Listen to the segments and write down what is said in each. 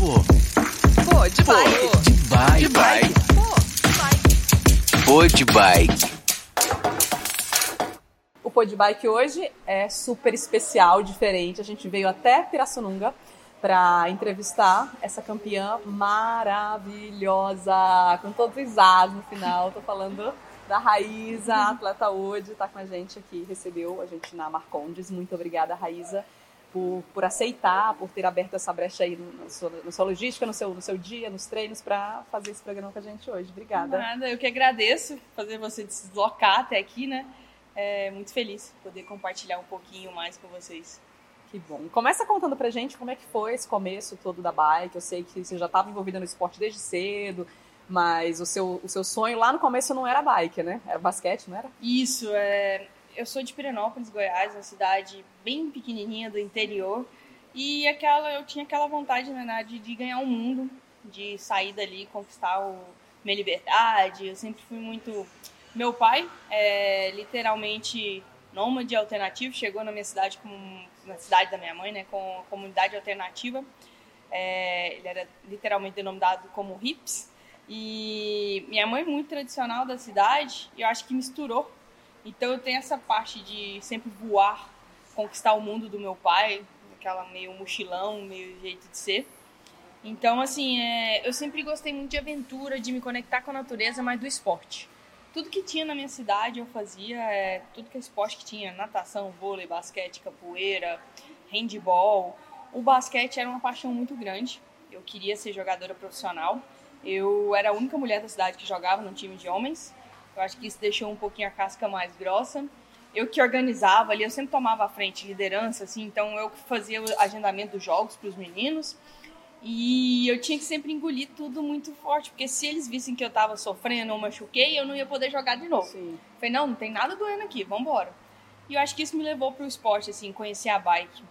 Pô. Pô, de bike. Pô, de bike. De bike. Pô, de bike. Pô, de bike. O Pô de Bike hoje é super especial, diferente. A gente veio até Pirassununga para entrevistar essa campeã maravilhosa, com todos os As no final. Tô falando da Raíza, atleta hoje, tá com a gente aqui, recebeu a gente na Marcondes. Muito obrigada, Raíza, por, por aceitar, por ter aberto essa brecha aí na sua, na sua logística, no seu, no seu dia, nos treinos, para fazer esse programa com a gente hoje. Obrigada. Nada, eu que agradeço fazer você deslocar até aqui, né? É muito feliz poder compartilhar um pouquinho mais com vocês. Que bom. Começa contando pra gente como é que foi esse começo todo da bike. Eu sei que você já estava envolvida no esporte desde cedo, mas o seu, o seu sonho lá no começo não era bike, né? Era basquete, não era? Isso, é... eu sou de Pirenópolis, Goiás, uma cidade bem pequenininha do interior. E aquela, eu tinha aquela vontade, na verdade, de ganhar o mundo, de sair dali, conquistar o, minha liberdade. Eu sempre fui muito. Meu pai é literalmente nômade alternativo, chegou na minha cidade, com, na cidade da minha mãe, né, com comunidade alternativa. É, ele era literalmente denominado como hips. E minha mãe, muito tradicional da cidade, eu acho que misturou. Então eu tenho essa parte de sempre voar, conquistar o mundo do meu pai, aquela meio mochilão, meio jeito de ser. Então, assim, é, eu sempre gostei muito de aventura, de me conectar com a natureza, mas do esporte. Tudo que tinha na minha cidade eu fazia, é, tudo que é esporte que tinha, natação, vôlei, basquete, capoeira, handball. O basquete era uma paixão muito grande. Eu queria ser jogadora profissional. Eu era a única mulher da cidade que jogava no time de homens. Eu acho que isso deixou um pouquinho a casca mais grossa. Eu que organizava ali, eu sempre tomava a frente, liderança, assim, então eu que fazia o agendamento dos jogos para os meninos. E eu tinha que sempre engolir tudo muito forte, porque se eles vissem que eu tava sofrendo ou machuquei, eu não ia poder jogar de novo. Sim. Falei, não, não tem nada doendo aqui, vambora. E eu acho que isso me levou pro esporte, assim, conhecer a bike.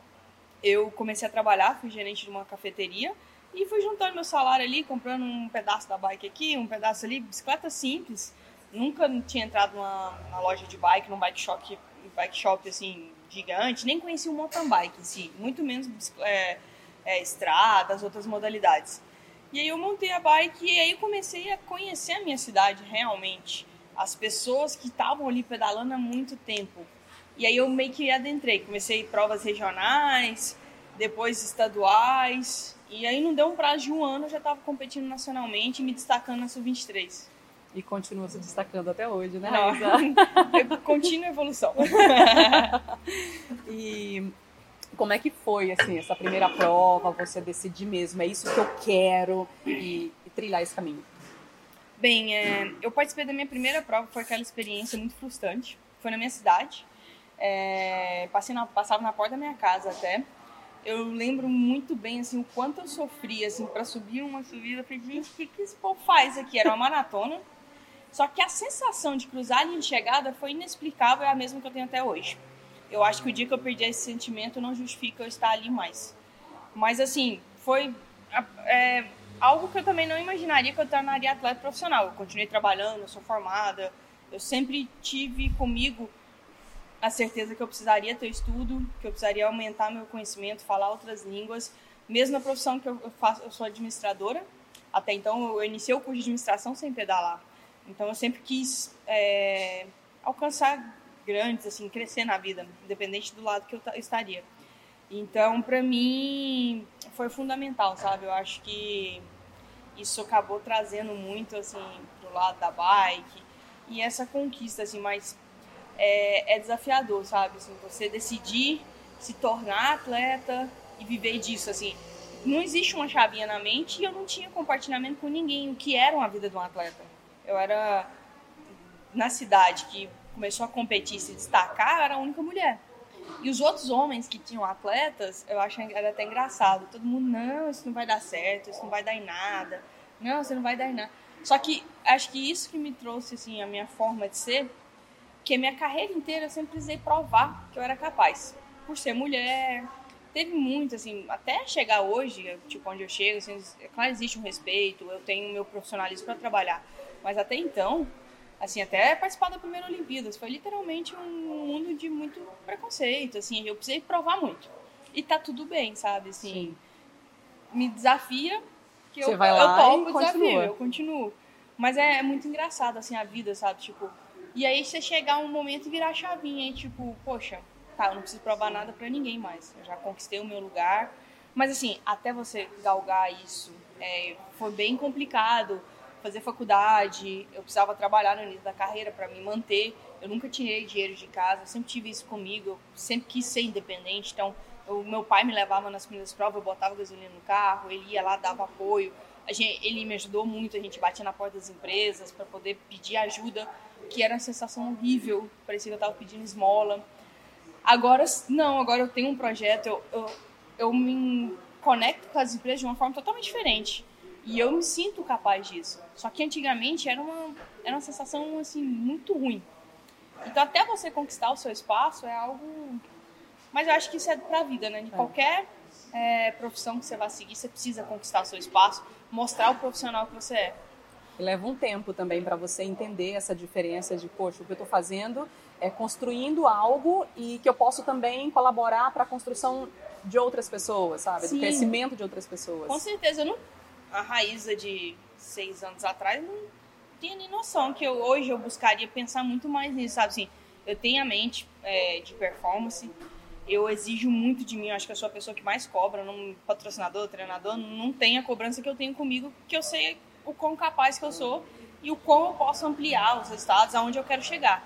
Eu comecei a trabalhar, fui gerente de uma cafeteria e fui juntando meu salário ali, comprando um pedaço da bike aqui, um pedaço ali, bicicleta simples. Nunca tinha entrado numa, numa loja de bike, num bike shop, bike shop assim, gigante, nem conhecia o mountain bike em si, muito menos é, é, estradas, outras modalidades. E aí eu montei a bike e aí eu comecei a conhecer a minha cidade realmente. As pessoas que estavam ali pedalando há muito tempo. E aí eu meio que adentrei, comecei provas regionais, depois estaduais. E aí não deu um prazo de um ano, eu já estava competindo nacionalmente e me destacando na Sub-23. E continua se destacando até hoje, né, Não. Raíza? Eu continuo a evolução. E como é que foi, assim, essa primeira prova, você decidir mesmo, é isso que eu quero e, e trilhar esse caminho? Bem, é, eu participei da minha primeira prova, foi aquela experiência muito frustrante. Foi na minha cidade. É, passei na, passava na porta da minha casa até. Eu lembro muito bem assim o quanto eu sofria assim para subir uma subida. Eu falei, gente, o que, que esse povo faz aqui? Era uma maratona. Só que a sensação de cruzar a linha de chegada foi inexplicável, é a mesma que eu tenho até hoje. Eu acho que o dia que eu perdi esse sentimento não justifica eu estar ali mais. Mas assim, foi é, algo que eu também não imaginaria que eu tornaria atleta profissional. Eu continuei trabalhando, eu sou formada. Eu sempre tive comigo a certeza que eu precisaria ter estudo, que eu precisaria aumentar meu conhecimento, falar outras línguas. Mesmo na profissão que eu faço, eu sou administradora. Até então eu iniciei o curso de administração sem pedalar. Então eu sempre quis é, alcançar grandes, assim, crescer na vida, independente do lado que eu ta- estaria. Então, para mim, foi fundamental, sabe? Eu acho que isso acabou trazendo muito, assim, pro lado da bike. E essa conquista, assim, mas é, é desafiador, sabe? Assim, você decidir se tornar atleta e viver disso, assim. Não existe uma chavinha na mente e eu não tinha compartilhamento com ninguém o que era uma vida de um atleta. Eu era na cidade que começou a competir se destacar, eu era a única mulher. E os outros homens que tinham atletas, eu acho era até engraçado. Todo mundo, não, isso não vai dar certo, isso não vai dar em nada. Não, você não vai dar em nada. Só que acho que isso que me trouxe assim a minha forma de ser, que minha carreira inteira eu sempre precisei provar que eu era capaz. Por ser mulher, teve muito assim, até chegar hoje, tipo onde eu chego, assim, é claro existe um respeito, eu tenho meu profissionalismo para trabalhar, mas até então, assim, até participar da primeira Olimpíadas foi literalmente um mundo de muito preconceito, assim, eu precisei provar muito. E tá tudo bem, sabe, assim. Sim. me desafia, que Você eu, vai eu lá topo e o desafio, eu continuo. Mas é, é muito engraçado, assim, a vida, sabe? Tipo, e aí você chegar um momento e virar a chavinha e tipo, poxa, tá, eu não preciso provar nada pra ninguém mais. Eu já conquistei o meu lugar. Mas assim, até você galgar isso, é, foi bem complicado. Fazer faculdade, eu precisava trabalhar no início da carreira pra me manter. Eu nunca tirei dinheiro de casa, eu sempre tive isso comigo. Eu sempre quis ser independente. Então, o meu pai me levava nas primeiras provas, eu botava gasolina no carro, ele ia lá, dava apoio. Gente, ele me ajudou muito, a gente batia na porta das empresas para poder pedir ajuda, que era uma sensação horrível, parecia que eu estava pedindo esmola. Agora, não, agora eu tenho um projeto, eu, eu, eu me conecto com as empresas de uma forma totalmente diferente. E eu me sinto capaz disso. Só que antigamente era uma, era uma sensação assim, muito ruim. Então, até você conquistar o seu espaço é algo. Mas eu acho que isso é pra vida, né? De qualquer é, profissão que você vai seguir, você precisa conquistar o seu espaço, mostrar o profissional que você é. E leva um tempo também para você entender essa diferença de, poxa, o que eu estou fazendo é construindo algo e que eu posso também colaborar para a construção de outras pessoas, sabe? Sim. Do crescimento de outras pessoas. Com certeza, eu não. A Raíza de seis anos atrás não tinha nem noção que eu, hoje eu buscaria pensar muito mais nisso, sabe? Assim, eu tenho a mente é, de performance, eu exijo muito de mim, acho que eu sou a pessoa que mais cobra, não, patrocinador, treinador, não tem a cobrança que eu tenho comigo, que eu sei o quão capaz que eu sou e o quão eu posso ampliar os resultados aonde eu quero chegar.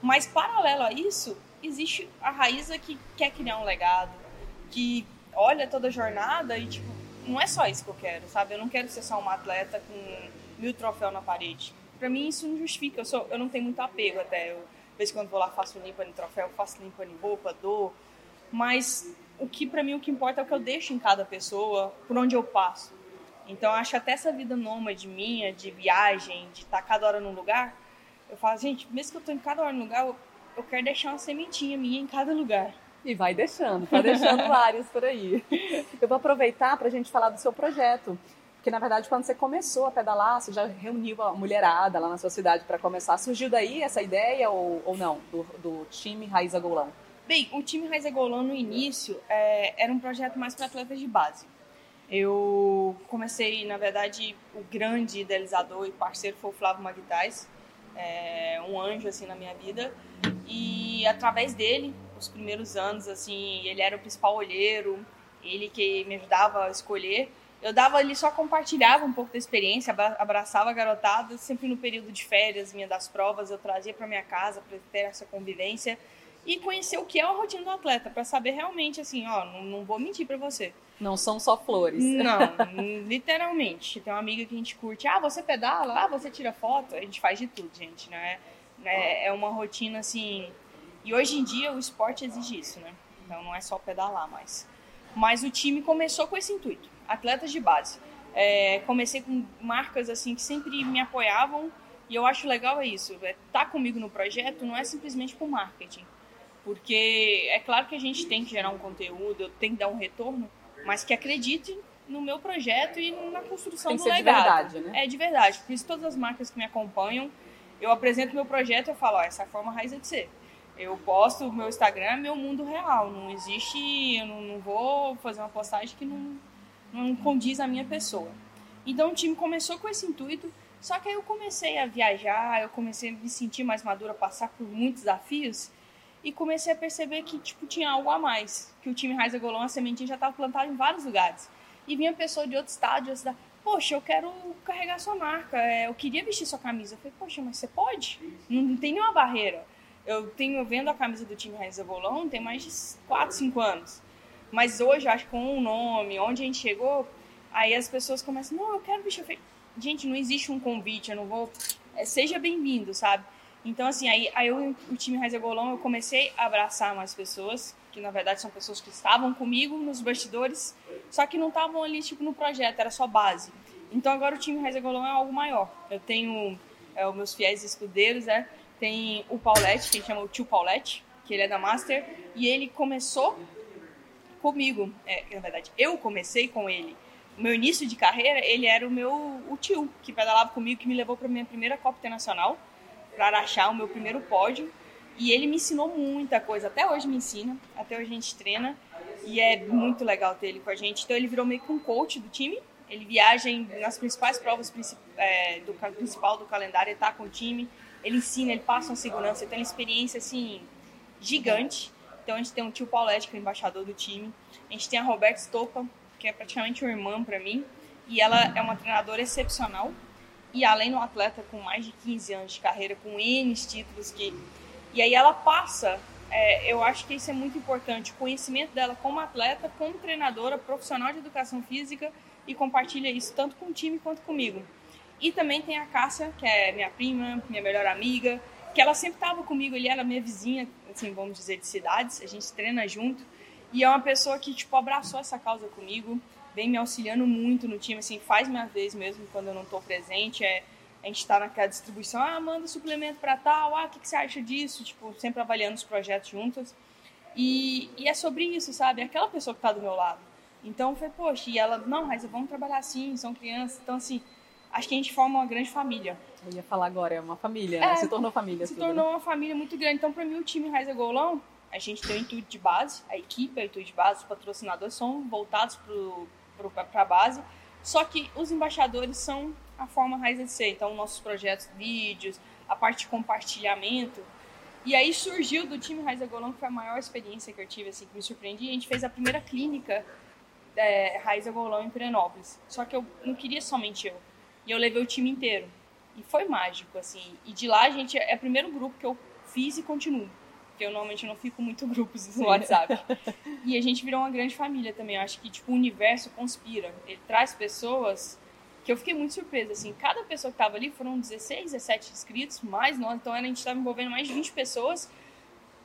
Mas paralelo a isso, existe a Raíza que quer criar um legado, que olha toda a jornada e tipo, não é só isso que eu quero, sabe? Eu não quero ser só uma atleta com mil troféus na parede. Pra mim isso não justifica, eu, sou, eu não tenho muito apego até. Eu, de vez em quando vou lá, faço limpa em troféu, faço limpa em roupa, dou. Mas o que pra mim o que importa é o que eu deixo em cada pessoa, por onde eu passo. Então acho até essa vida nômade minha, de viagem, de estar cada hora num lugar, eu falo, gente, mesmo que eu tô em cada hora num lugar, eu, eu quero deixar uma sementinha minha em cada lugar. E vai deixando, tá deixando vários por aí. Eu vou aproveitar para a gente falar do seu projeto. Porque, na verdade, quando você começou a pedalar, você já reuniu a mulherada lá na sua cidade para começar. Surgiu daí essa ideia ou, ou não, do, do time Raiza Golão? Bem, o time Raiz Golão no início é, era um projeto mais para atletas de base. Eu comecei, na verdade, o grande idealizador e parceiro foi o Flávio Maguitais, é, um anjo assim na minha vida. E através dele, os primeiros anos, assim, ele era o principal olheiro, ele que me ajudava a escolher. Eu dava ali, só compartilhava um pouco da experiência, abra- abraçava a garotada, sempre no período de férias, minha das provas, eu trazia para minha casa para ter essa convivência e conhecer o que é a rotina do atleta, para saber realmente, assim, ó, não, não vou mentir para você. Não são só flores. Não, literalmente. Tem uma amiga que a gente curte. Ah, você pedala? Ah, você tira foto? A gente faz de tudo, gente, né? É, é uma rotina assim. E hoje em dia o esporte exige isso, né? Então não é só pedalar mais. Mas o time começou com esse intuito. Atletas de base. É, comecei com marcas assim que sempre me apoiavam e eu acho legal é isso. É, tá comigo no projeto não é simplesmente por marketing. Porque é claro que a gente tem que gerar um conteúdo, eu tenho que dar um retorno, mas que acredite no meu projeto e na construção Tem que do ser de legado. verdade, né? É de verdade. Por isso todas as marcas que me acompanham, eu apresento meu projeto e eu falo, ó, essa forma raiz é de ser. Eu posto o meu Instagram, meu mundo real. Não existe, eu não, não vou fazer uma postagem que não, não condiz a minha pessoa. Então o time começou com esse intuito, só que aí eu comecei a viajar, eu comecei a me sentir mais madura, passar por muitos desafios e comecei a perceber que tipo tinha algo a mais, que o time Raiz Golão, a sementinha já estava plantada em vários lugares. E vinha pessoa de outro estado, de outra cidade, poxa, eu quero carregar sua marca, é, eu queria vestir sua camisa. Eu falei, poxa, mas você pode? Não tem nenhuma barreira. Eu tenho vendo a camisa do time Raiz Golão tem mais de 4, 5 anos. Mas hoje, acho que com o nome, onde a gente chegou, aí as pessoas começam, não, eu quero. Eu falei, gente, não existe um convite, eu não vou. é, seja bem-vindo, sabe? Então, assim, aí, aí eu, o time Raiz Golão, eu comecei a abraçar mais pessoas, que na verdade são pessoas que estavam comigo nos bastidores, só que não estavam ali, tipo, no projeto, era só base. Então agora o time Raiz Golão é algo maior. Eu tenho é, os meus fiéis escudeiros, né? Tem o Paulette, que gente chama o tio Paulette, que ele é da Master, e ele começou comigo. É, na verdade, eu comecei com ele. O meu início de carreira, ele era o meu o tio, que pedalava comigo, que me levou para minha primeira Copa Internacional, para achar o meu primeiro pódio. E ele me ensinou muita coisa, até hoje me ensina, até hoje a gente treina. E é muito legal ter ele com a gente. Então ele virou meio que um coach do time. Ele viaja nas principais provas é, do principal do calendário, ele tá com o time. Ele ensina, ele passa uma segurança, ele tem uma experiência assim gigante. Então a gente tem o tio Paulette, que é o embaixador do time. A gente tem a Roberta Stopa, que é praticamente uma irmã para mim. E ela é uma treinadora excepcional. E além de um atleta com mais de 15 anos de carreira, com N títulos que. E aí ela passa, é, eu acho que isso é muito importante, o conhecimento dela como atleta, como treinadora, profissional de educação física e compartilha isso tanto com o time quanto comigo. E também tem a Cássia, que é minha prima, minha melhor amiga, que ela sempre estava comigo, ele era minha vizinha, assim, vamos dizer, de cidades, a gente treina junto. E é uma pessoa que, tipo, abraçou essa causa comigo, vem me auxiliando muito no time, assim, faz minha vez mesmo quando eu não tô presente. É, a gente tá naquela distribuição, ah, manda suplemento para tal, ah, o que, que você acha disso? Tipo, sempre avaliando os projetos juntas. E, e é sobre isso, sabe? É aquela pessoa que tá do meu lado. Então foi, poxa, e ela, não, mas vamos trabalhar assim, são crianças. Então, assim, acho que a gente forma uma grande família. Eu ia falar agora, é uma família, É, né? Se tornou família. Se tudo, né? tornou uma família muito grande. Então, para mim, o time Raiza Golão, a gente tem o intuito de base, a equipe é o intuito de base, os patrocinadores são voltados para a base. Só que os embaixadores são a forma Raiza de ser. Então, nossos projetos, vídeos, a parte de compartilhamento. E aí surgiu do time Raiza Golão, que foi a maior experiência que eu tive, assim, que me surpreendi. A gente fez a primeira clínica é, Raiza Golão em Pirenópolis. Só que eu não queria somente eu. E eu levei o time inteiro. E foi mágico, assim. E de lá, a gente, é o primeiro grupo que eu fiz e continuo. Porque eu normalmente não fico muito grupos no Sim. WhatsApp. e a gente virou uma grande família também. Eu acho que, tipo, o universo conspira. Ele traz pessoas que eu fiquei muito surpresa, assim. Cada pessoa que tava ali foram 16, 17 inscritos, mais nós. Então, a gente tava envolvendo mais de 20 pessoas.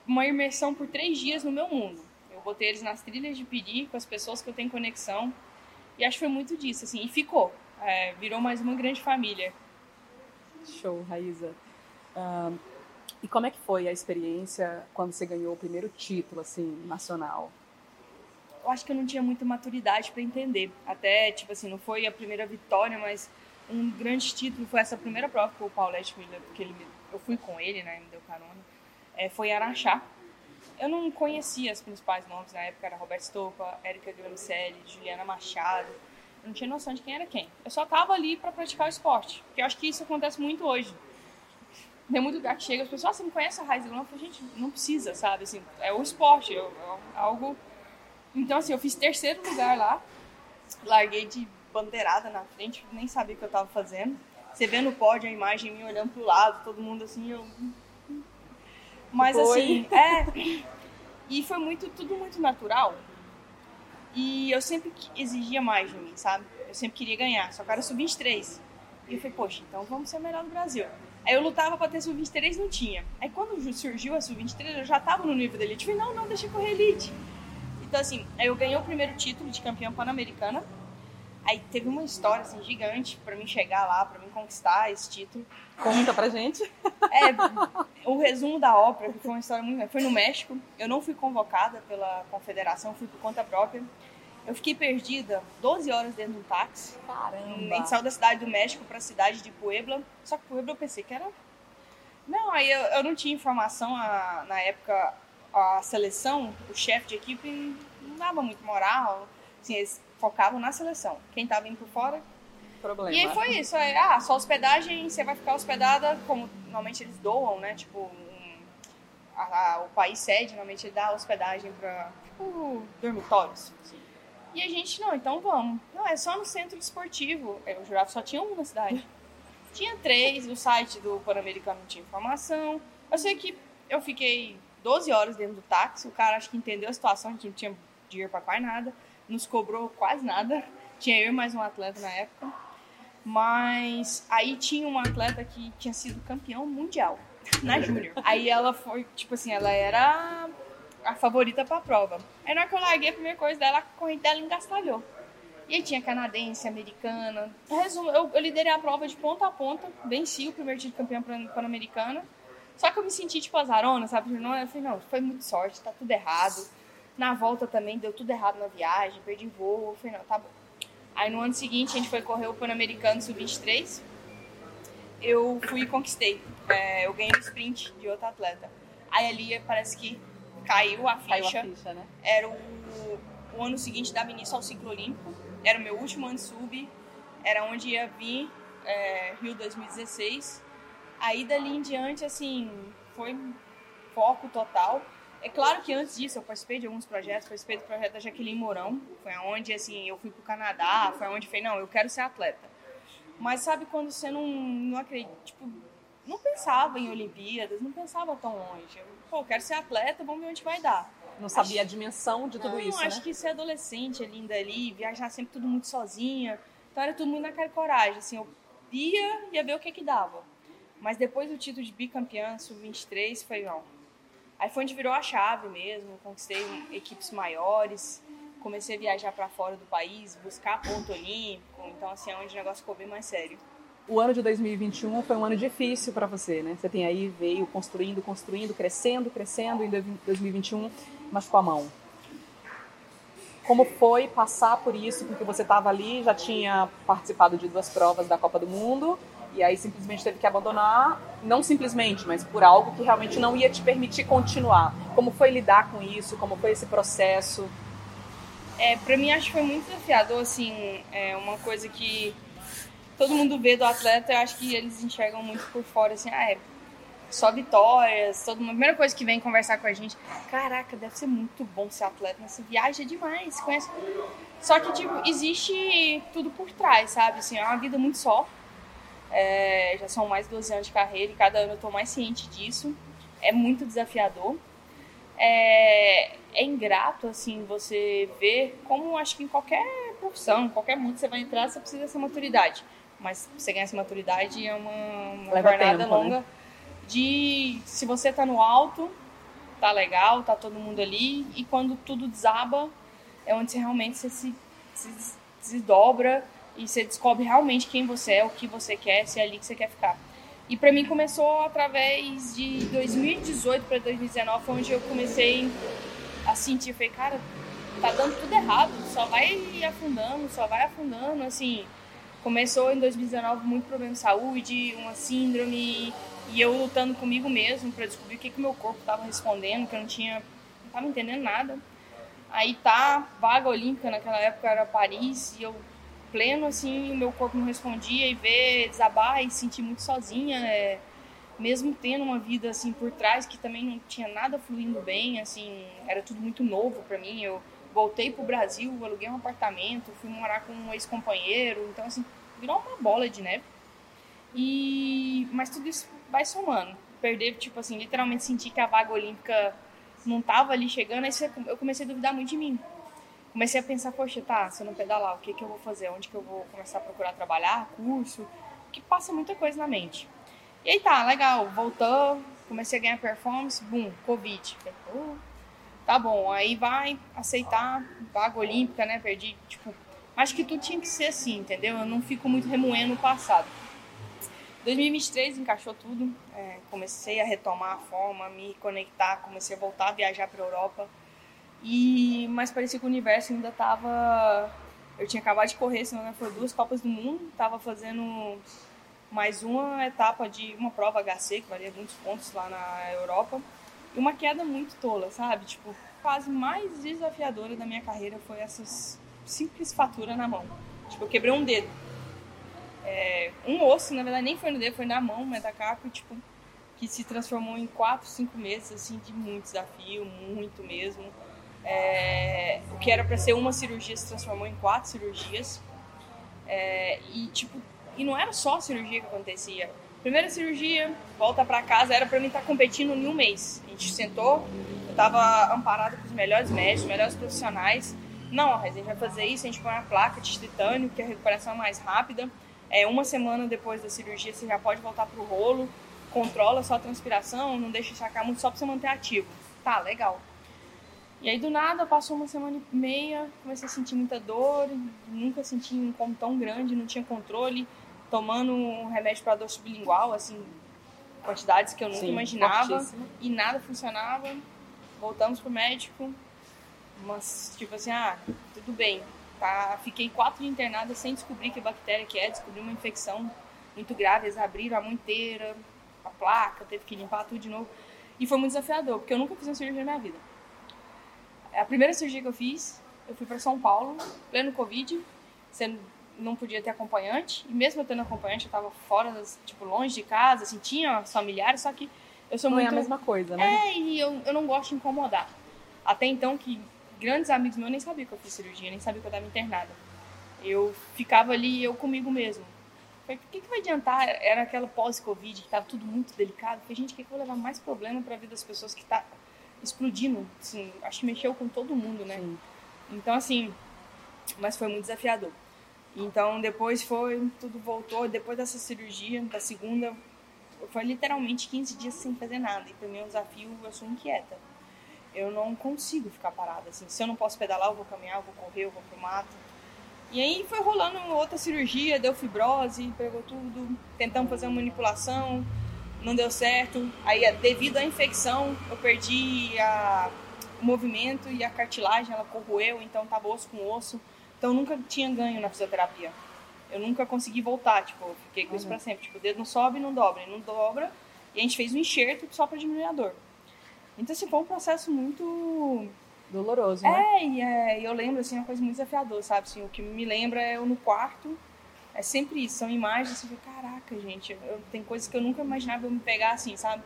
Uma imersão por três dias no meu mundo. Eu botei eles nas trilhas de Piri, com as pessoas que eu tenho conexão. E acho que foi muito disso, assim. E ficou. É, virou mais uma grande família. Show, Raíza. Ahn, e como é que foi a experiência quando você ganhou o primeiro título, assim, nacional? eu acho que eu não tinha muita maturidade para entender. Até, tipo assim, não foi a primeira vitória, mas um grande título foi essa primeira prova que o Paulette me porque ele me- eu fui com ele, né, me deu carona. É, foi Araxá. Eu não conhecia os principais nomes na época, era Roberto Stopa, Érica Gramcelli, Juliana Machado. Eu não tinha noção de quem era quem. Eu só tava ali para praticar o esporte, porque eu acho que isso acontece muito hoje. Tem muito lugar que chega, as pessoas, ah, você não conhece a Raiz? Eu falo, gente, não precisa, sabe? Assim, é o esporte, é, é algo então, assim, eu fiz terceiro lugar lá. Larguei de bandeirada na frente, nem sabia o que eu tava fazendo. Você vê no pódio a imagem me olhando pro lado, todo mundo assim, eu. Mas Foi. assim, é. E foi muito, tudo muito natural. E eu sempre exigia mais de mim, sabe? Eu sempre queria ganhar, só que era sub-23. E eu falei, poxa, então vamos ser o melhor do Brasil. Aí eu lutava pra ter sub-23, não tinha. Aí quando surgiu a sub-23, eu já tava no nível da elite. Eu falei, não, não, deixa eu correr elite. Então, assim, aí eu ganhei o primeiro título de campeã pan-americana. Aí teve uma história, assim, gigante pra mim chegar lá, pra mim conquistar esse título. Conta pra gente. É, o resumo da ópera, que foi uma história muito. Foi no México. Eu não fui convocada pela confederação, fui por conta própria. Eu fiquei perdida 12 horas dentro de um táxi. A gente Caramba. saiu da cidade do México pra cidade de Puebla. Só que Puebla eu pensei que era. Não, aí eu, eu não tinha informação. a- na época, a seleção, o chefe de equipe não dava muito moral. Assim, eles focavam na seleção. Quem tava indo por fora Problema. e aí foi isso, aí, ah, só hospedagem, você vai ficar hospedada, como normalmente eles doam, né? Tipo, um- a- a- o país sede, normalmente dá hospedagem pra, tipo, dormitórios. E a gente, não, então vamos. Não, é só no centro esportivo. É, jurava que só tinha um na cidade. Tinha três, o site do Pan-Americano não tinha informação. Eu sei que eu fiquei 12 horas dentro do táxi, o cara acho que entendeu a situação, a gente não tinha dinheiro pra quase nada, nos cobrou quase nada. Tinha eu e mais um atleta na época. Mas aí tinha uma atleta que tinha sido campeão mundial na Júnior. Aí ela foi, tipo assim, ela era a favorita pra prova. Aí na hora que eu larguei, a primeira coisa dela, a corrente dela engastalhou. E aí tinha canadense, americana. Resumo, eu, eu liderei a prova de ponta a ponta, venci o primeiro título campeão pan- pan-americana. Só que eu me senti tipo azarona, sabe? Não, eu falei, não, foi muito sorte, tá tudo errado. Na volta também deu tudo errado na viagem, perdi voo. Eu falei, não, tá bom. Aí no ano seguinte a gente foi correr o Pan-Americano Sub-23. Eu fui e conquistei. É, eu ganhei o sprint de outro atleta. Aí ali parece que caiu a Caiu a ficha. ficha, né? Era o o ano seguinte dava início ao ciclo olímpico. Era o meu último ano sub, era onde ia vir é, Rio 2016. Aí dali em diante, assim, foi foco total. É claro que antes disso eu participei de alguns projetos, participei do projeto da Jaqueline Mourão, foi onde assim eu fui pro Canadá, foi onde falei, não, eu quero ser atleta. Mas sabe quando você não, não acredita, tipo, não pensava em Olimpíadas, não pensava tão longe. Eu, Pô, eu quero ser atleta, vamos ver onde vai dar. Não sabia a dimensão de tudo não, isso, acho né? que ser adolescente ali, ainda ali, viajar sempre tudo muito sozinha. Então era tudo muito na cara e coragem. Assim, eu ia, ia ver o que que dava. Mas depois do título de bicampeã, sub-23, foi não. Aí foi onde virou a chave mesmo. Conquistei equipes maiores, comecei a viajar para fora do país, buscar ponto olímpico. Então, assim, é onde o negócio ficou bem mais sério. O ano de 2021 foi um ano difícil para você, né? Você tem aí, veio construindo, construindo, crescendo, crescendo. Em 2021, machucou a mão. Como foi passar por isso? Porque você estava ali, já tinha participado de duas provas da Copa do Mundo, e aí simplesmente teve que abandonar, não simplesmente, mas por algo que realmente não ia te permitir continuar. Como foi lidar com isso? Como foi esse processo? É, pra mim acho que foi muito desafiador, assim, é uma coisa que todo mundo vê do atleta, eu acho que eles enxergam muito por fora, assim, ah, é só vitórias, todo mundo. A primeira coisa que vem conversar com a gente, caraca, deve ser muito bom ser atleta, né? Você viaja demais, conhece. Só que, tipo, existe tudo por trás, sabe? Assim, é uma vida muito só. É, já são mais de 12 anos de carreira e cada ano eu tô mais ciente disso. É muito desafiador. É, é ingrato, assim, você ver como acho que em qualquer profissão, em qualquer mundo que você vai entrar, você precisa dessa maturidade. Mas você ganhar essa maturidade é uma, uma jornada tempo, né? longa de se você tá no alto, tá legal, tá todo mundo ali, e quando tudo desaba, é onde você realmente você se, se desdobra e você descobre realmente quem você é, o que você quer, se é ali que você quer ficar. E pra mim começou através de 2018 para 2019, foi onde eu comecei a sentir, falei, cara, tá dando tudo errado, só vai afundando, só vai afundando, assim. Começou em 2019 muito problema de saúde, uma síndrome, e eu lutando comigo mesmo para descobrir o que que meu corpo tava respondendo, que eu não tinha, não tava entendendo nada. Aí tá, vaga olímpica naquela época era Paris, e eu pleno assim, o meu corpo não respondia e ver desabar e sentir muito sozinha, é, mesmo tendo uma vida assim por trás que também não tinha nada fluindo bem, assim, era tudo muito novo para mim. Eu voltei pro Brasil, aluguei um apartamento, fui morar com um ex-companheiro, então assim, virou uma bola de neve. E mas tudo isso vai somando. Perder, tipo assim, literalmente sentir que a vaga olímpica não tava ali chegando, aí eu comecei a duvidar muito de mim. Comecei a pensar, poxa, tá, se eu não pedalar, o que que eu vou fazer? Onde que eu vou começar a procurar trabalhar, curso? Que passa muita coisa na mente. E aí tá, legal, voltou, comecei a ganhar performance, bum, Covid. Tá bom, aí vai aceitar vaga olímpica, né? Perdi, tipo, acho que tudo tinha que ser assim, entendeu? Eu não fico muito remoendo o passado. 2023 encaixou tudo, é, comecei a retomar a forma, me conectar, comecei a voltar a viajar para Europa. E mas parecia que o universo ainda tava eu tinha acabado de correr, senão foi duas Copas do Mundo, tava fazendo mais uma etapa de uma prova HC, que valia muitos pontos lá na Europa, e uma queda muito tola, sabe? Tipo, a mais desafiadora da minha carreira foi essas simples faturas na mão. Tipo, eu quebrei um dedo. É, um osso, na verdade, nem foi no dedo, foi na mão, metacarpo, tipo, que se transformou em quatro, cinco meses, assim, de muito desafio, muito mesmo. É, o que era para ser uma cirurgia se transformou em quatro cirurgias. É, e, tipo, e não era só a cirurgia que acontecia. Primeira cirurgia, volta para casa, era para mim estar competindo em um mês. A gente sentou, eu tava amparada com os melhores médicos, os melhores profissionais. Não, a gente vai fazer isso, a gente põe uma placa de titânio, que a recuperação é mais rápida. É, uma semana depois da cirurgia você já pode voltar pro rolo, controla sua transpiração, não deixa sacar muito só pra você manter ativo. Tá, legal. E aí do nada, passou uma semana e meia, comecei a sentir muita dor, nunca senti um incômodo tão grande, não tinha controle, tomando um remédio para dor sublingual, assim, quantidades que eu nunca Sim, imaginava, fortíssimo. e nada funcionava. Voltamos pro médico, mas tipo assim, ah, tudo bem. Tá, fiquei quatro dias internada sem descobrir que bactéria que é, descobri uma infecção muito grave, eles abriram a mão inteira, a placa, teve que limpar tudo de novo. E foi muito desafiador, porque eu nunca fiz uma cirurgia na minha vida. A primeira cirurgia que eu fiz, eu fui para São Paulo, pleno Covid, você não podia ter acompanhante, e mesmo eu tendo acompanhante, eu tava fora, das, tipo, longe de casa, assim, tinha familiares, só que eu sou Não muito... é a mesma coisa, né? É, e eu, eu não gosto de incomodar. Até então que grandes amigos meus nem sabiam que eu fiz cirurgia, nem sabiam que eu estava internada. Eu ficava ali, eu comigo mesmo. Falei, por que, que vai adiantar? Era aquela pós-Covid, que estava tudo muito delicado. Falei, gente, o que, que eu vou levar mais problema para a vida das pessoas que está explodindo? Assim, acho que mexeu com todo mundo, né? Sim. Então, assim, mas foi muito desafiador. Então, depois foi, tudo voltou. Depois dessa cirurgia, da segunda, foi literalmente 15 dias sem fazer nada. E para mim é um desafio, eu sou inquieta. Eu não consigo ficar parada, assim. Se eu não posso pedalar, eu vou caminhar, eu vou correr, eu vou pro mato. E aí foi rolando outra cirurgia, deu fibrose, pegou tudo. Tentamos fazer uma manipulação, não deu certo. Aí, devido à infecção, eu perdi a, o movimento e a cartilagem, ela corroeu, então tava osso com osso. Então eu nunca tinha ganho na fisioterapia. Eu nunca consegui voltar, tipo, eu fiquei com isso pra sempre. Tipo, o dedo não sobe não dobra, e não dobra. E a gente fez um enxerto só pra diminuir a dor. Então, assim, foi um processo muito Doloroso, né? é, e é, eu lembro, assim, uma coisa muito desafiadora, sabe? Assim, o que me lembra é eu no quarto, é sempre isso, são imagens, assim, eu falo, caraca, gente, eu, tem coisas que eu nunca imaginava eu me pegar assim, sabe?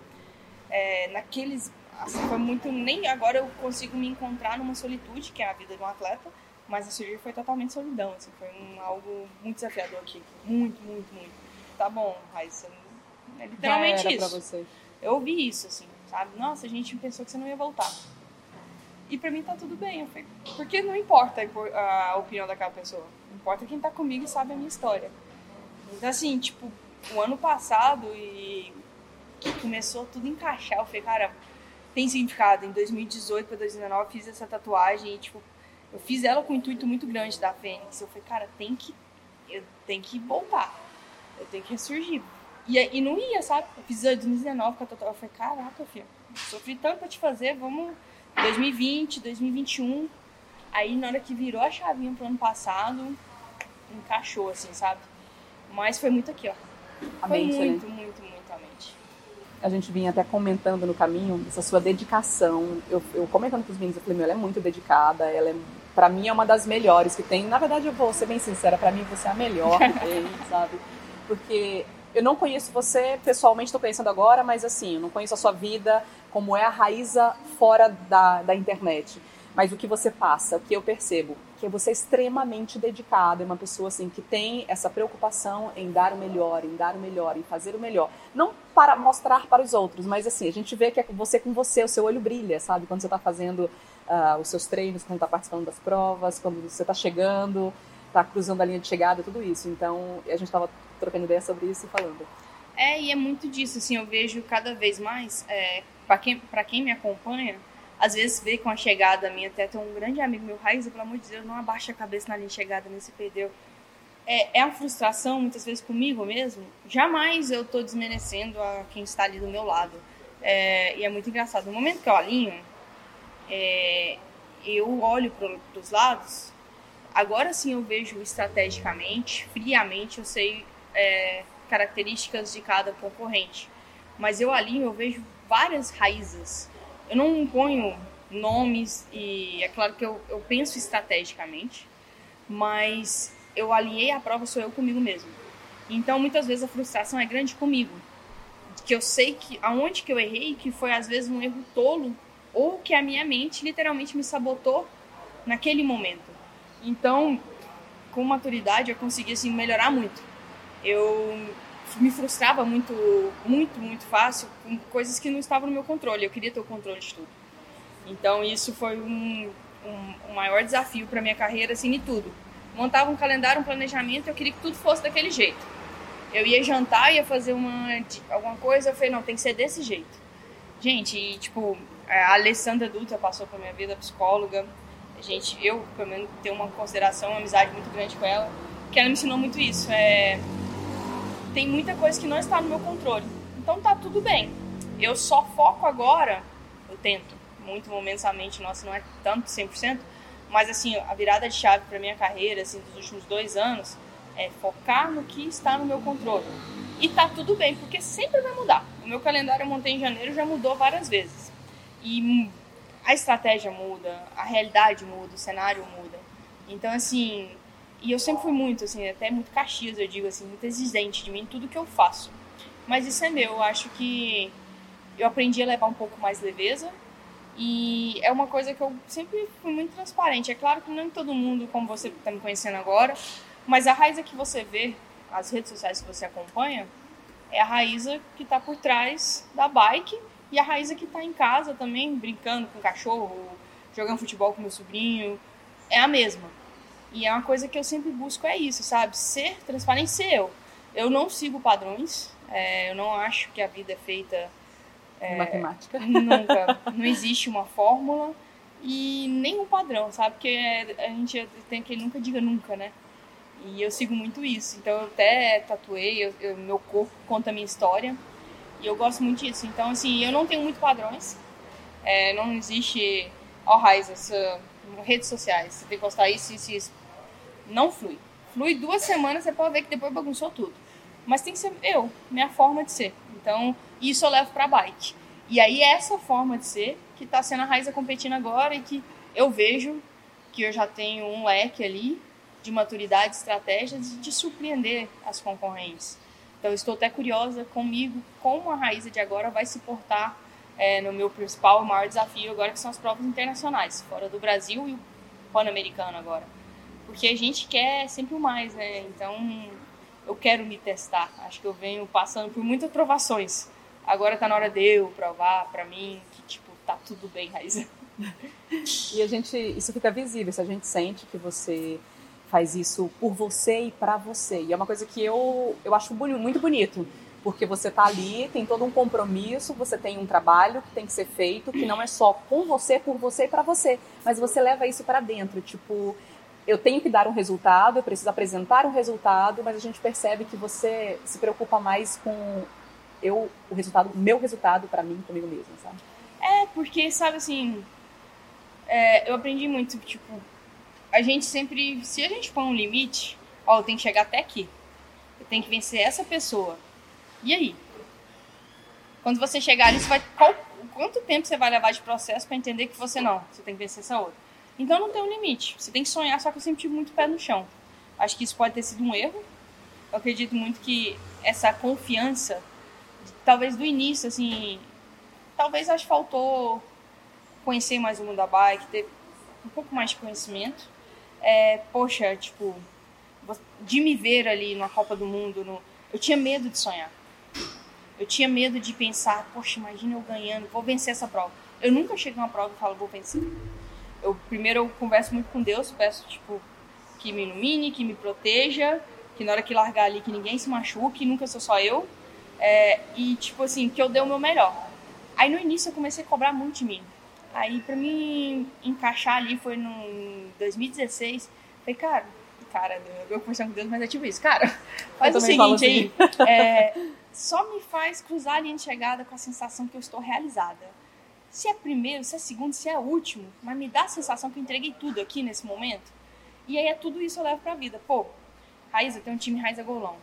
É, naqueles, assim, foi muito, nem agora eu consigo me encontrar numa solitude, que é a vida de um atleta, mas a cirurgia foi totalmente solidão, assim, foi um, algo muito desafiador aqui, muito, muito, muito. Tá bom, Raíssa, é Já literalmente era pra isso. você. Eu ouvi isso, assim, sabe? Nossa, a gente pensou que você não ia voltar. E pra mim tá tudo bem. Eu falei, porque não importa a impor- a opinião daquela pessoa. Importa quem tá comigo e sabe a minha história. Então, assim, tipo, o ano passado e que começou tudo a encaixar, eu falei, cara, tem significado. Em 2018 pra 2019 eu fiz essa tatuagem e, tipo, eu fiz ela com um intuito muito grande da Fênix. Eu falei, cara, tem que, eu tenho que voltar. Eu tenho que ressurgir. E, e não ia, sabe? Eu fiz em 2019 com a tatuagem. Eu falei, caraca, filho, sofri tanto pra te fazer, vamos 2020, 2021. Aí na hora que virou a chavinha pro ano passado, encaixou, assim, sabe? Mas foi muito aqui, ó. A Foi mente, né? muito, muito, muito a mente. A gente vinha até comentando no caminho essa sua dedicação. Eu, eu comentando com os meninos, eu falei, meu, ela é muito dedicada, ela é, pra mim é uma das melhores que tem. Na verdade, eu vou ser bem sincera, pra mim você é a melhor que tem, sabe? Porque eu não conheço você pessoalmente, tô conhecendo agora, mas assim, eu não conheço a sua vida, como é a Raíza fora da, da internet. Mas o que você passa, o que eu percebo, que você é extremamente dedicada, é uma pessoa assim que tem essa preocupação em dar o melhor, em dar o melhor, em fazer o melhor. Não para mostrar para os outros, mas assim, a gente vê que é você com você, o seu olho brilha, sabe? Quando você está fazendo ah, os seus treinos, quando está participando das provas, quando você está chegando, está cruzando a linha de chegada, tudo isso. Então, a gente estava trocando ideia sobre isso e falando. É, e é muito disso, assim, eu vejo cada vez mais, é, para quem, pra quem me acompanha, às vezes vê com a chegada minha, até tem um grande amigo meu, Raiza, pelo amor de Deus, não abaixa a cabeça na linha de chegada, nem se perdeu. É, é a frustração, muitas vezes comigo mesmo, jamais eu tô desmerecendo a quem está ali do meu lado. É, e é muito engraçado, no momento que eu alinho, é, eu olho para os lados, agora sim eu vejo estrategicamente, friamente, eu sei é, características de cada concorrente. Mas eu alinho, eu vejo várias raízes. Eu não ponho nomes e é claro que eu, eu penso estrategicamente, mas eu alinhei a prova, sou eu comigo mesmo. Então muitas vezes a frustração é grande comigo. Que eu sei que aonde que eu errei, que foi às vezes um erro tolo, ou que a minha mente literalmente me sabotou naquele momento. Então, com maturidade, eu consegui assim melhorar muito. Eu me frustrava muito, muito, muito fácil com coisas que não estavam no meu controle. Eu queria ter o controle de tudo. Então, isso foi um, um, um maior desafio para minha carreira, assim, em tudo. Montava um calendário, um planejamento, eu queria que tudo fosse daquele jeito. Eu ia jantar, ia fazer uma, alguma coisa, eu falei, não, tem que ser desse jeito. Gente, e, tipo, a Alessandra Dutra passou pra minha vida, psicóloga. A gente, eu, pelo menos, tenho uma consideração, uma amizade muito grande com ela, que ela me ensinou muito isso. É, tem muita coisa que não está no meu controle. Então tá tudo bem. Eu só foco agora, eu tento, muito momentaneamente, nossa, não é tanto 100%, mas assim, a virada de chave para minha carreira, assim, dos últimos dois anos, é focar no que está no meu controle. E tá tudo bem, porque sempre vai mudar. O meu calendário eu montei em janeiro já mudou várias vezes. E a estratégia muda, a realidade muda, o cenário muda. Então, assim, e eu sempre fui muito, assim, até muito caxias, eu digo assim, muito exigente de mim tudo que eu faço. Mas isso é meu, eu acho que eu aprendi a levar um pouco mais leveza e é uma coisa que eu sempre fui muito transparente. É claro que nem todo mundo, como você está me conhecendo agora, mas a Raíza que você vê, as redes sociais que você acompanha, é a Raíza que está por trás da bike e a Raíza que está em casa também, brincando com o cachorro, jogando futebol com meu sobrinho. É a mesma. E é uma coisa que eu sempre busco, é isso, sabe? Ser transparente, ser eu. Eu não sigo padrões, é, eu não acho que a vida é feita É, Matemática. Nunca. Não existe uma fórmula e nem um padrão, sabe? Porque a gente tem que nunca diga nunca, né? E eu sigo muito isso. Então eu até tatuei, eu, eu- meu corpo conta a minha história. E eu gosto muito disso. Então, assim, eu não tenho muito padrões. É, não existe, ó, Raiz, essa, redes sociais, você tem que postar isso, isso, isso. Não flui. Flui duas semanas, você pode ver que depois bagunçou tudo. Mas tem que ser eu, minha forma de ser. Então, isso eu levo pra bike. E aí, essa forma de ser que tá sendo a Raiza competindo agora e que eu vejo que eu já tenho um leque ali de maturidade, estratégia de, de surpreender as concorrentes. Então, estou até curiosa comigo, como a Raíza de agora vai se portar é, no meu principal, maior desafio agora, que são as provas internacionais, fora do Brasil e o Pan-Americano agora. Porque a gente quer sempre o mais, né? Então, eu quero me testar. Acho que eu venho passando por muitas provações. Agora tá na hora de eu provar pra mim que, tipo, tá tudo bem, Raíza. E a gente, isso fica visível, se a gente sente que você faz isso por você e pra você. E é uma coisa que eu, eu acho muito bonito, porque você tá ali, tem todo um compromisso, você tem um trabalho que tem que ser feito, que não é só com você, por você e pra você, mas você leva isso pra dentro, tipo, eu tenho que dar um resultado, eu preciso apresentar um resultado, mas a gente percebe que você se preocupa mais com eu, o resultado, meu resultado pra mim, comigo mesma, sabe? É, porque, sabe assim, é, eu aprendi muito, tipo, a gente sempre, se a gente põe um limite, ó, eu tenho que chegar até aqui. Eu tenho que vencer essa pessoa. E aí? Quando você chegar ali, você vai. Qual, quanto tempo você vai levar de processo pra entender que você não? Você tem que vencer essa outra. Então não tem um limite. Você tem que sonhar, só que eu sempre tive muito pé no chão. Acho que isso pode ter sido um erro. Eu acredito muito que essa confiança, talvez do início, assim, talvez acho que faltou conhecer mais o mundo da bike, ter um pouco mais de conhecimento. É, poxa, tipo, de me ver ali numa Copa do Mundo, no... eu tinha medo de sonhar. Eu tinha medo de pensar, poxa, imagina eu ganhando, vou vencer essa prova. Eu nunca chego numa prova e falo, vou vencer. Eu primeiro eu converso muito com Deus, peço tipo que me ilumine, que me proteja, que na hora que largar ali que ninguém se machuque, nunca sou só eu. É, e tipo assim, que eu dei o meu melhor. Aí no início eu comecei a cobrar muito de mim. Aí pra mim encaixar ali foi no 2016. Falei, cara, cara, eu conversando com Deus, mas é tipo isso, cara, faz o seguinte aí. é, só me faz cruzar a linha de chegada com a sensação que eu estou realizada. Se é primeiro, se é segundo, se é último, mas me dá a sensação que eu entreguei tudo aqui nesse momento. E aí é tudo isso eu levo pra vida. Pô, Raíza, tem um time Raíza Golão.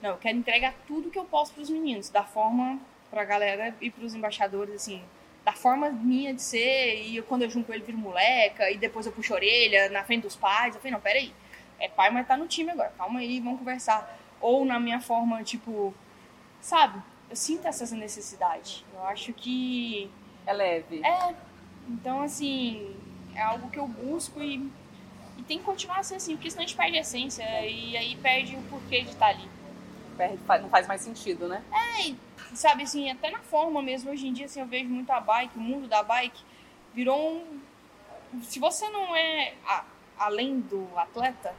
Não, eu quero entregar tudo que eu posso pros meninos, da forma pra galera e pros embaixadores, assim, da forma minha de ser, e eu, quando eu junto com ele viro moleca, e depois eu puxo a orelha na frente dos pais. Eu falei, não, peraí, é pai, mas tá no time agora, calma aí, vamos conversar. Ou na minha forma, tipo, sabe? Eu sinto essa necessidade. Eu acho que É leve. é. Então, assim, é algo que eu busco e, e tem que continuar a ser assim, porque senão a gente perde a essência e aí perde o porquê de estar ali. Perde- Não faz mais sentido, né? Sabe, assim, até na forma mesmo, hoje em dia, assim, eu vejo muito a bike, o mundo da bike virou um. Se você não é a- além do atleta,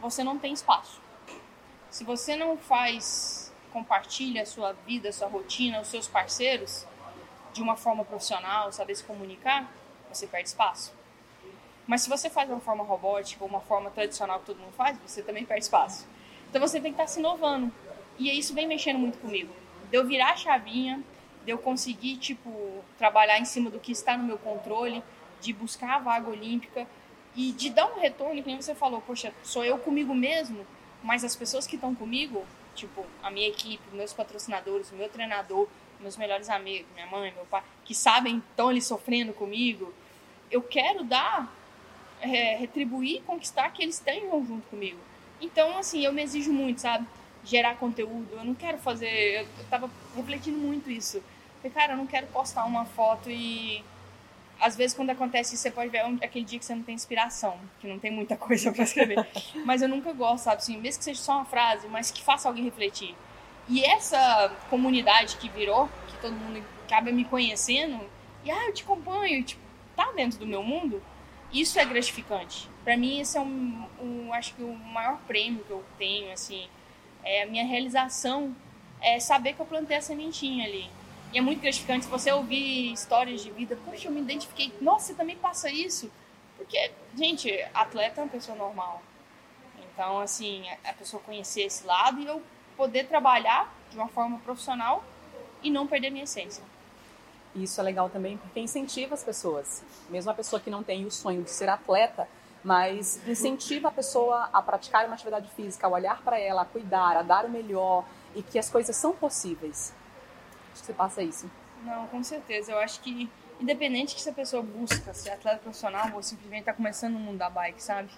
você não tem espaço. Se você não faz, compartilha a sua vida, a sua rotina, os seus parceiros de uma forma profissional, saber se comunicar, você perde espaço. Mas se você faz de uma forma robótica ou uma forma tradicional que todo mundo faz, você também perde espaço. Então você tem que estar se inovando. E isso vem mexendo muito comigo. De eu virar a chavinha, de eu conseguir, tipo, trabalhar em cima do que está no meu controle, de buscar a vaga olímpica e de dar um retorno, que nem você falou, poxa, sou eu comigo mesmo, mas as pessoas que estão comigo, tipo, a minha equipe, meus patrocinadores, meu treinador, meus melhores amigos, minha mãe, meu pai, que sabem, estão ali sofrendo comigo, eu quero dar, é, retribuir, conquistar que eles estejam junto comigo. Então, assim, eu me exijo muito, sabe? Gerar conteúdo. Eu não quero fazer. Eu tava refletindo muito isso. Falei, cara, eu não quero postar uma foto e. Às vezes, quando acontece isso, você pode ver aquele dia que você não tem inspiração, que não tem muita coisa pra escrever. mas eu nunca gosto, sabe? Assim, mesmo que seja só uma frase, mas que faça alguém refletir. E essa comunidade que virou, que todo mundo acaba me conhecendo, e ah, eu te acompanho, tipo, tá dentro do meu mundo, isso é gratificante. Pra mim, esse é um, um, acho que o maior prêmio que eu tenho, assim, é a minha realização, é saber que eu plantei a sementinha ali. E é muito gratificante você ouvir histórias de vida. Poxa, eu me identifiquei. Nossa, você também passa isso? Porque, gente, atleta é uma pessoa normal. Então, assim, a pessoa conhecer esse lado e eu poder trabalhar de uma forma profissional e não perder minha essência. Isso é legal também porque incentiva as pessoas. Mesmo a pessoa que não tem o sonho de ser atleta, mas incentiva a pessoa a praticar uma atividade física, a olhar para ela, a cuidar, a dar o melhor e que as coisas são possíveis. Acho que você passa isso. Não, com certeza. Eu acho que, independente que se a pessoa busca ser atleta profissional ou simplesmente está começando no mundo da bike, sabe?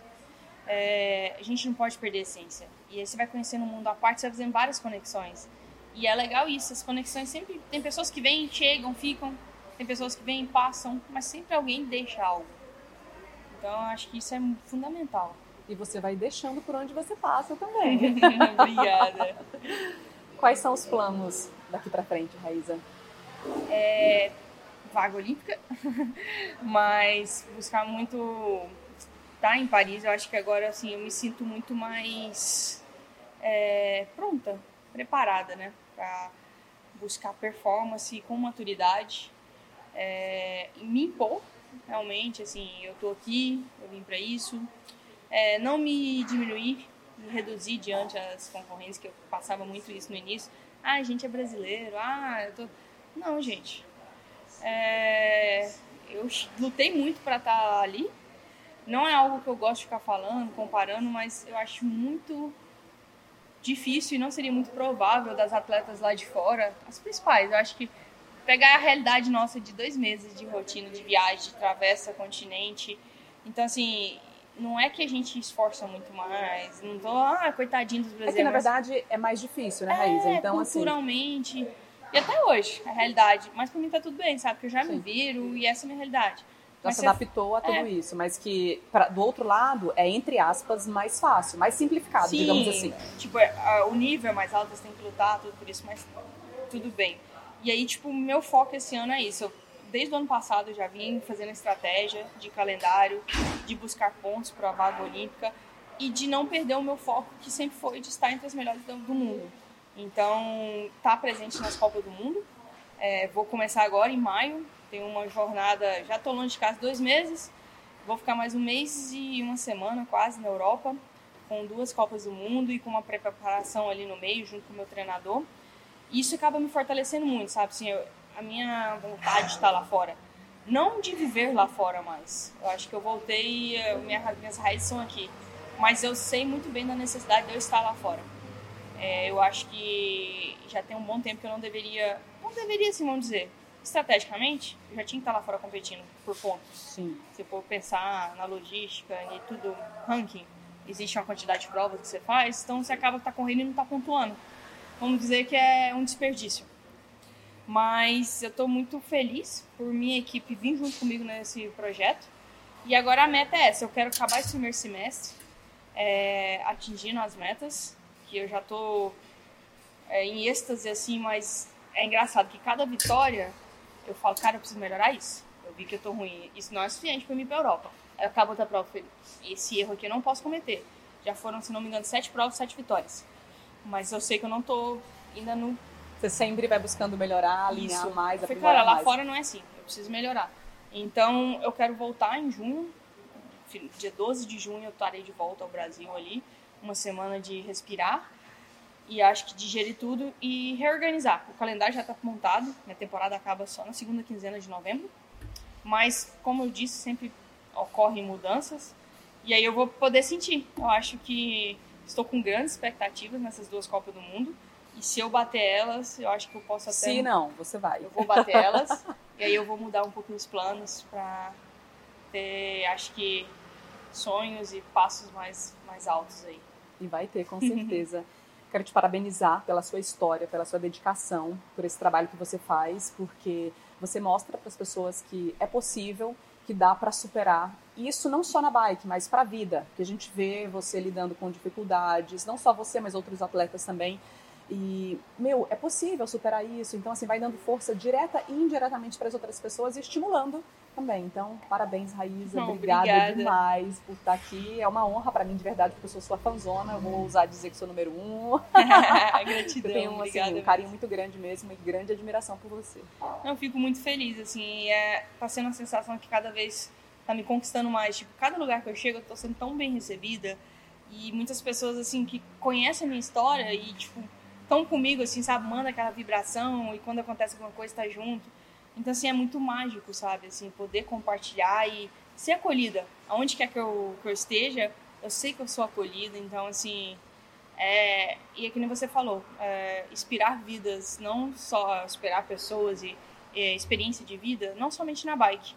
É, a gente não pode perder a essência. E aí você vai conhecendo o mundo à parte, você vai fazendo várias conexões. E é legal isso, as conexões sempre. Tem pessoas que vêm, chegam, ficam. Tem pessoas que vêm e passam, mas sempre alguém deixa algo. Então eu acho que isso é fundamental. E você vai deixando por onde você passa também. Obrigada. Quais são os planos daqui para frente, Raíza? vaga olímpica, mas buscar muito estar em Paris. Eu acho que agora assim eu me sinto muito mais é, pronta, preparada, né, para buscar performance com maturidade, é, me impor realmente. Assim, eu tô aqui, eu vim para isso, É, não me diminuir, me reduzir diante as concorrentes que eu passava muito isso no início. Ah, a gente é brasileiro. Ah, eu tô não, gente. É, eu lutei muito para estar ali. Não é algo que eu gosto de ficar falando, comparando, mas eu acho muito difícil e não seria muito provável das atletas lá de fora, as principais. Eu acho que pegar a realidade nossa de dois meses de rotina, de viagem, de travessa continente. Então, assim, não é que a gente esforça muito mais. Não tô, ah, coitadinho dos É brasileiros. que, na verdade, é mais difícil, né, Raíza? é, Então, assim, culturalmente. E até hoje, a realidade. Mas pra mim tá tudo bem, sabe? Porque eu já me Sim. viro e essa é a minha realidade. Já Mas se adaptou a tudo é. isso. Mas que, pra- do outro lado, é, entre aspas, mais fácil, mais simplificado, Sim, digamos assim. Tipo, é, a- o nível é mais alto, você tem que lutar, tudo por isso, mas tudo bem. E aí, tipo, meu foco esse ano é isso. Eu, desde o ano passado eu já vim fazendo estratégia de calendário, de buscar pontos para a vaga olímpica e de não perder o meu foco, que sempre foi de estar entre as melhores do, do mundo. Então, tá presente nas Copas do Mundo. É, vou começar agora em maio. Tenho uma jornada, já tô longe de casa dois meses. Vou ficar mais um mês e uma semana quase na Europa, com duas Copas do Mundo e com uma preparação ali no meio, junto com o meu treinador. E isso acaba me fortalecendo muito, sabe? Assim, eu- a minha vontade de estar lá fora. Não de viver lá fora mais. Eu acho que eu voltei, eh, minha, minhas raízes são aqui. Mas eu sei muito bem da necessidade de eu estar lá fora. É, eu acho que já tem um bom tempo que eu não deveria. Não deveria, assim, vamos dizer. Estrategicamente, eu já tinha que estar lá fora competindo por pontos. Sim. Se for pensar na logística e tudo, ranking, existe uma quantidade de provas que você faz, então você acaba que tá correndo e não tá pontuando. Vamos dizer que é um desperdício. Mas eu estou muito feliz por minha equipe vir junto comigo nesse projeto. E agora a meta é essa: eu quero acabar esse primeiro semestre é, atingindo as metas, que eu já estou em êxtase assim, mas é engraçado que cada vitória eu falo, cara, eu preciso melhorar isso. Eu vi que eu tô ruim. Isso não é suficiente para mim ir pra Europa. Aí eu acabo outra prova, esse erro aqui eu não posso cometer. Já foram, se não me engano, sete provas, sete vitórias. Mas eu sei que eu não tô ainda no Você sempre vai buscando melhorar, alinhar isso. mais, eu falei, cara, lá mais. fora não é assim. Eu preciso melhorar. Então, eu quero voltar em junho. Dia 12 de junho eu estarei de volta ao Brasil ali. Uma semana de respirar. E acho que digerir tudo e reorganizar. O calendário já está montado. Minha temporada acaba só na segunda quinzena de novembro. Mas, como eu disse, sempre ocorrem mudanças. E aí eu vou poder sentir. Eu acho que estou com grandes expectativas nessas duas Copas do Mundo. E se eu bater elas, eu acho que eu posso até Se não, você vai. eu vou bater elas e aí eu vou mudar um pouco os planos pra ter, acho que, sonhos e passos mais, mais altos aí. E vai ter, com certeza. Quero te parabenizar pela sua história, pela sua dedicação, por esse trabalho que você faz, porque você mostra para as pessoas que é possível, que dá para superar. E isso não só na bike, mas para a vida, que a gente vê você lidando com dificuldades, não só você, mas outros atletas também. E, meu, é possível superar isso. Então, assim, vai dando força direta e indiretamente para as outras pessoas e estimulando também. Então, parabéns, Raíza. Não, obrigada, obrigada. demais por estar aqui. É uma honra para mim, de verdade, porque eu sou sua fanzona. Eu vou usar dizer que sou número um. Eu Gratidão, tenho assim, obrigada. um carinho muito grande mesmo e grande admiração por você. Eu fico muito feliz, assim, é, tá sendo uma sensação que cada vez tá me conquistando mais. Tipo, cada lugar que eu chego, eu tô sendo tão bem recebida. E muitas pessoas, assim, que conhecem a minha história e, tipo, estão comigo, assim, sabe? Manda aquela vibração e quando acontece alguma coisa, tá junto. Então, assim, é muito mágico, sabe? Assim, poder compartilhar e ser acolhida. Aonde quer que eu, que eu esteja, eu sei que eu sou acolhida. Então, assim, é... E é que nem você falou, é, inspirar vidas, não só inspirar pessoas e, experiência de vida, não somente na bike.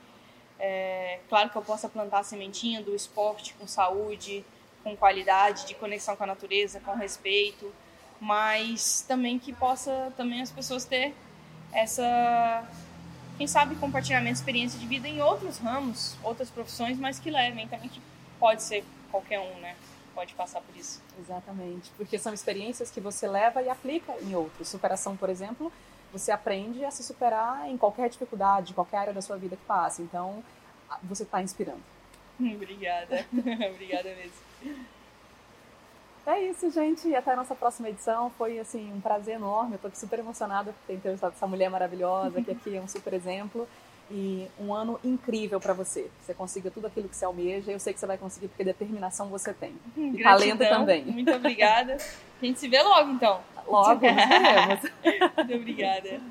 É, claro que eu possa plantar a sementinha do esporte com saúde, com qualidade, de conexão com a natureza, com respeito, mas também que possa também as pessoas ter essa, quem sabe, compartilhamento de experiência de vida em outros ramos, outras profissões, mas que levem também que pode ser qualquer um, né? Pode passar por isso. Exatamente. Porque são experiências que você leva e aplica em outros. Superação, por exemplo, você aprende a se superar em qualquer dificuldade, qualquer área da sua vida que passe. Então, você está inspirando. Obrigada. Obrigada mesmo. É isso, gente. E até a nossa próxima edição. Foi, assim, um prazer enorme. Eu tô super emocionada por ter entrevistado essa mulher maravilhosa, que aqui é um super exemplo. E um ano incrível para você. Você consiga tudo aquilo que você almeja. Eu sei que você vai conseguir, porque determinação você tem. E talento Gratidão. também. Muito obrigada. A gente se vê logo, então. Logo, nos veremos. Muito obrigada.